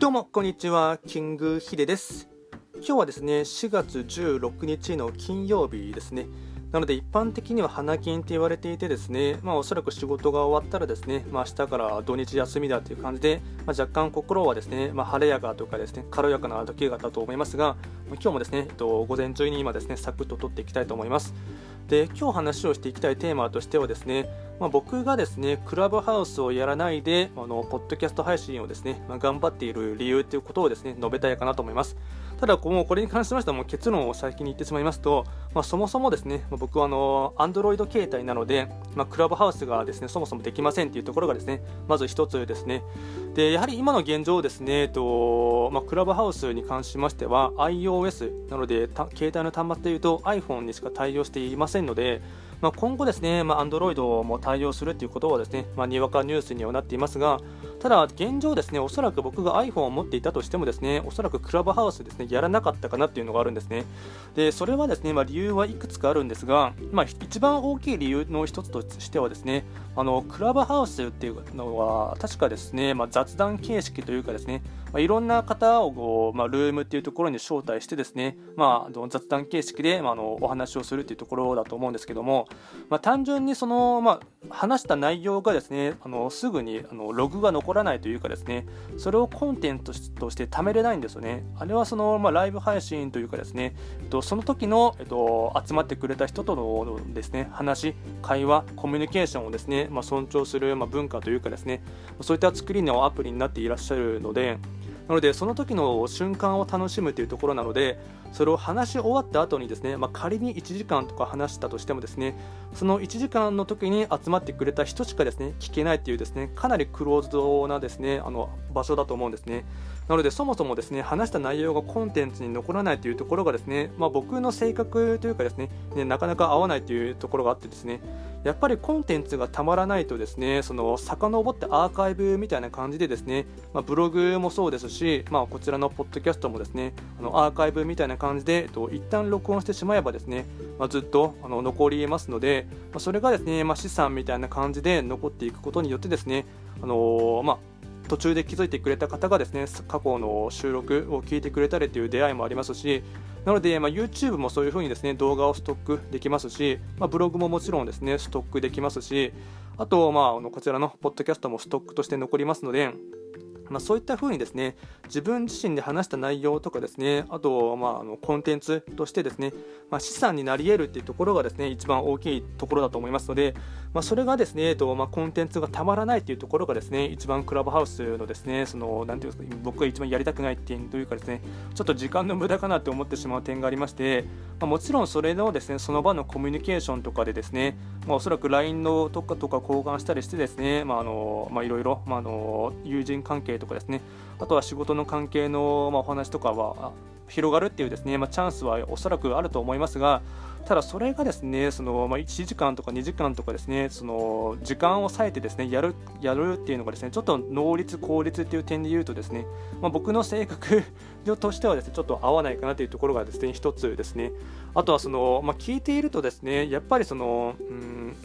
どうもこんにちは。キングヒデです。今日はですね4月16日の金曜日ですね。なので一般的には花金って言われていてですね、まあ、おそらく仕事が終わったらですね、まあ、明日から土日休みだという感じで、まあ、若干心はですね、まあ、晴れやかとかですね軽やかな時がだと思いますが今日もですね、えっと、午前中に今ですねサクッと取っていきたいと思います。で今日話をしていきたいテーマとしてはですね、まあ、僕がですねクラブハウスをやらないであのポッドキャスト配信をですね、まあ、頑張っている理由ということをですね述べたいかなと思います。ただこれに関しましてはもう結論を先に言ってしまいますと、まあ、そもそもですね僕はあの Android 携帯なので、まあ、クラブハウスがですねそもそもできませんというところがですねまず一つですね。でやはり今の現状ですね、とまあ、クラブハウスに関しましては iOS なので携帯の端末でいうと iPhone にしか対応していませんのでまあ、今後ですね、まあ、Android も対応するということはですね、まあ、にわかニュースにはなっていますが、ただ、現状ですね、おそらく僕が iPhone を持っていたとしてもですね、おそらくクラブハウスですね、やらなかったかなっていうのがあるんですね。で、それはですね、まあ、理由はいくつかあるんですが、まあ、一番大きい理由の一つとしてはですね、あの、クラブハウスっていうのは、確かですね、まあ、雑談形式というかですね、まあ、いろんな方をこう、まあ、ルームっていうところに招待してですね、まあ、雑談形式で、まあ、あのお話をするっていうところだと思うんですけども、まあ、単純にその、まあ、話した内容がですねあのすぐにあのログが残らないというかですねそれをコンテンツとして貯めれないんですよね。あれはその、まあ、ライブ配信というかですね、えっと、その時の、えっと、集まってくれた人とのですね話会話コミュニケーションをですね、まあ、尊重する、まあ、文化というかですねそういった作りのアプリになっていらっしゃるのでなのでその時の瞬間を楽しむというところなのでそれを話し終わった後にですね、まあ、仮に1時間とか話したとしてもですねその1時間の時に集まってくれた人しかですね聞けないっていうですねかなりクローズドなですねあの場所だと思うんですね。なのでそもそもですね話した内容がコンテンツに残らないというところがですね、まあ、僕の性格というかですねねなかなか合わないというところがあってですねやっぱりコンテンツがたまらないとですねその遡ってアーカイブみたいな感じでですね、まあ、ブログもそうですし、しまあ、こちらのポッドキャストもですねあのアーカイブみたいな感じで、えっと、一旦録音してしまえばですね、まあ、ずっとあの残りますので、まあ、それがですね、まあ、資産みたいな感じで残っていくことによってですね、あのー、まあ途中で気づいてくれた方がですね過去の収録を聞いてくれたりという出会いもありますしなので、まあ、YouTube もそういうふうにですね動画をストックできますし、まあ、ブログももちろんですねストックできますしあと、まあ、こちらのポッドキャストもストックとして残りますのでまあ、そういったふうにですね自分自身で話した内容とかですねあと、まあ、あのコンテンツとしてですね、まあ、資産になり得るっていうところがですね一番大きいところだと思いますので、まあ、それがですね、えっとまあ、コンテンツがたまらないっていうところがですね一番クラブハウスのですねそのなんていうんですか僕が一番やりたくない点というかですねちょっと時間の無駄かなと思ってしまう点がありまして、まあ、もちろんそれのですねその場のコミュニケーションとかでですね、まあ、おそらく LINE のとかとか交換したりしてですね、まああのまあ、いろいろ、まあ、あの友人関係とかですねあとは仕事の関係の、まあ、お話とかは広がるっていうですね、まあ、チャンスはおそらくあると思いますが、ただそれがですね、そのまあ、1時間とか2時間とかですね、その時間を割いてですね、やるやるっていうのがですね、ちょっと能率、効率っていう点で言うとですね、まあ、僕の性格としてはですね、ちょっと合わないかなというところがですね、一つですね。あとはその、まあ、聞いているとですね、やっぱりその、うん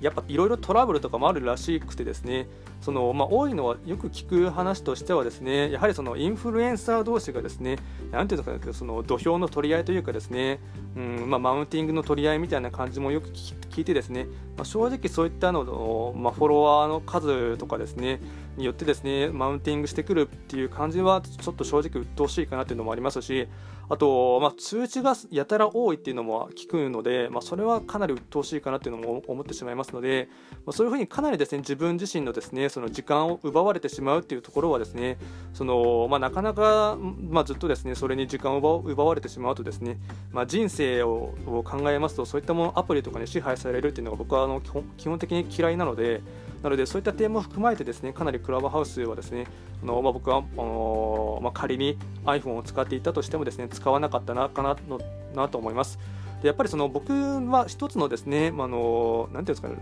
やっぱいろいろトラブルとかもあるらしくてですねその、まあ、多いのはよく聞く話としてはですねやはりそのインフルエンサー同士がですねなんていうのかなその土俵の取り合いというかですね、うんまあ、マウンティングの取り合いみたいな感じもよく聞いてですね、まあ、正直そういったのの、まあ、フォロワーの数とかですねによってですねマウンティングしてくるっていう感じはちょっと正直鬱陶しいかなっていうのもありますしあと、まあ、通知がやたら多いっていうのも聞くので、まあ、それはかなり鬱陶しいかなっていうのも思ってしまいますので、まあ、そういうふうにかなりですね自分自身のですねその時間を奪われてしまうっていうところはですねその、ま、なかなか、ま、ずっとですねそれに時間を奪われてしまうとですね、ま、人生を考えますとそういったものアプリとかに支配されるっていうのが僕はあの基本的に嫌いなのでなのでそういった点も含まれてですねかなりクラブハウスはですねあの、まあ、僕はあの、まあ、仮に iPhone を使っていたとしてもですね使わなかったなかなのなと思います。でやっぱりその僕は一つのですね、まあのなんていうんですかね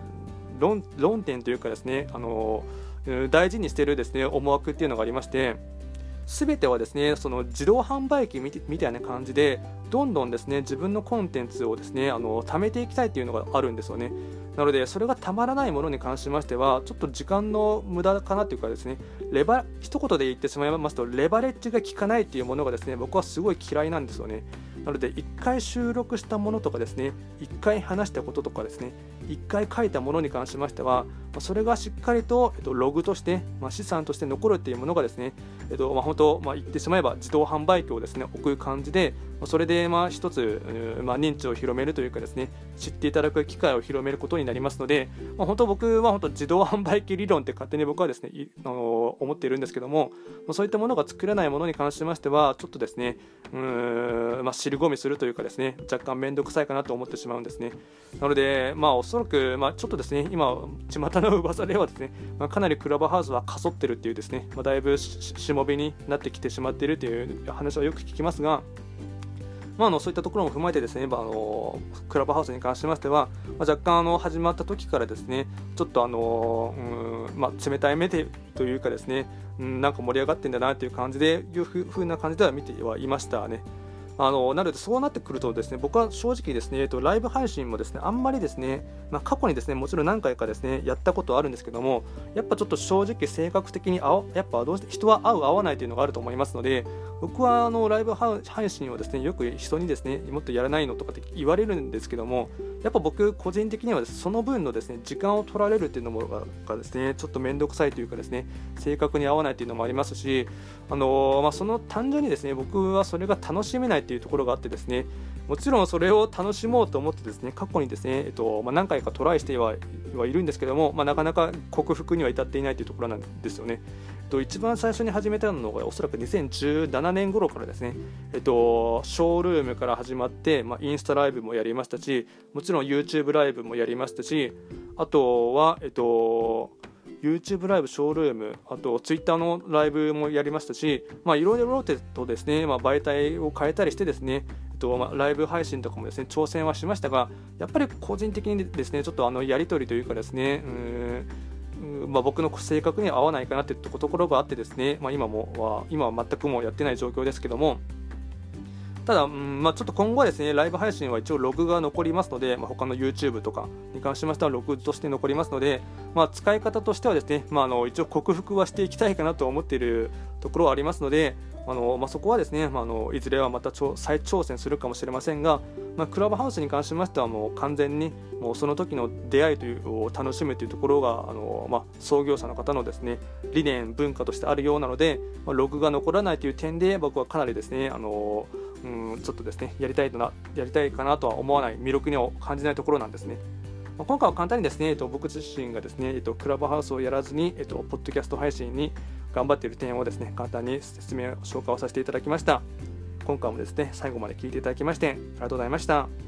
論論点というかですねあの大事にしているですね思惑っていうのがありまして全てはですねその自動販売機みたいな感じでどんどんですね自分のコンテンツをですねあの貯めていきたいというのがあるんですよね。なので、それがたまらないものに関しましては、ちょっと時間の無駄かなというかですね、レバ一言で言ってしまいますと、レバレッジが効かないというものがですね、僕はすごい嫌いなんですよね。なので、1回収録したものとかですね、1回話したこととかですね、1回書いたものに関しましては、それがしっかりと、えっと、ログとして、まあ、資産として残るというものがですね、えっとまあ、本当、まあ、言ってしまえば自動販売機をですね置く感じで、それでまあ一つ、まあ、認知を広めるというかですね知っていただく機会を広めることになりますので、まあ、本当僕は本当自動販売機理論って勝手に僕はですねあの思っているんですけどもそういったものが作れないものに関しましてはちょっとですねうーん、まあ、尻込みするというかですね若干面倒くさいかなと思ってしまうんですね。なのでまあおそらく、まあ、ちょっとですね今巷の噂ではですね、まあ、かなりクラブハウスはかそってるっていうですね、まあ、だいぶしもべになってきてしまっているという話はよく聞きますがまあ、あのそういったところも踏まえてですね、まあ、あのクラブハウスに関しましては、まあ、若干あの始まった時からですねちょっとあの、うんまあ、冷たい目でというかですね、うん、なんか盛り上がってんだなという感じでいうふうな感じでは見てはいましたね。あのなので、そうなってくると、ですね僕は正直、ですね、えっと、ライブ配信もですねあんまりですね、まあ、過去にですねもちろん何回かですねやったことあるんですけども、やっぱちょっと正直、性格的にあやっぱどうして人は合う、合わないというのがあると思いますので、僕はあのライブ配信をですねよく人にですねもっとやらないのとかって言われるんですけども、やっぱ僕、個人的にはその分のですね時間を取られるっていうのもがですねちょっと面倒くさいというかですね性格に合わないというのもありますし、あのまあ、その単純にですね僕はそれが楽しめないっていうところがあってですねもちろんそれを楽しもうと思ってですね過去にですね、えっとまあ、何回かトライしてはいるんですけども、まあ、なかなか克服には至っていないというところなんですよね。と、一番最初に始めたのがおそらく2017年頃からですね、えっと、ショールームから始まって、まあ、インスタライブもやりましたしもちろん YouTube ライブもやりましたしあとは、えっと YouTube ライブ、ショールーム、あと Twitter のライブもやりましたし、まあ、いろいろとですね、まあ、媒体を変えたりしてですね、ライブ配信とかもですね挑戦はしましたが、やっぱり個人的にですねちょっとあのやり取りというかですね、うんまあ、僕の性格には合わないかなというところがあってですね、まあ、今もは今は全くもうやってない状況ですけども、ただ、うんまあ、ちょっと今後はですねライブ配信は一応ログが残りますので、まあ、他の YouTube とかに関しましてはログとして残りますので、まあ、使い方としてはですね、まあ、あの一応克服はしていきたいかなと思っているところはありますので、あのまあ、そこはですね、まあ、あのいずれはまた再挑戦するかもしれませんが、まあ、クラブハウスに関しましてはもう完全にもうその時の出会いというを楽しむというところがあの、まあ、創業者の方のですね理念文化としてあるようなので、まあ、ログが残らないという点で僕はかなりですねあのうんちょっとですねやりたいなやりたいかなとは思わない魅力には感じないところなんですね。まあ、今回は簡単にですね、えっと、僕自身がですね、えっと、クラブハウスをやらずに、えっと、ポッドキャスト配信に頑張っている点をですね、簡単に説明、紹介をさせていただきました。今回もですね、最後まで聞いていただきまして、ありがとうございました。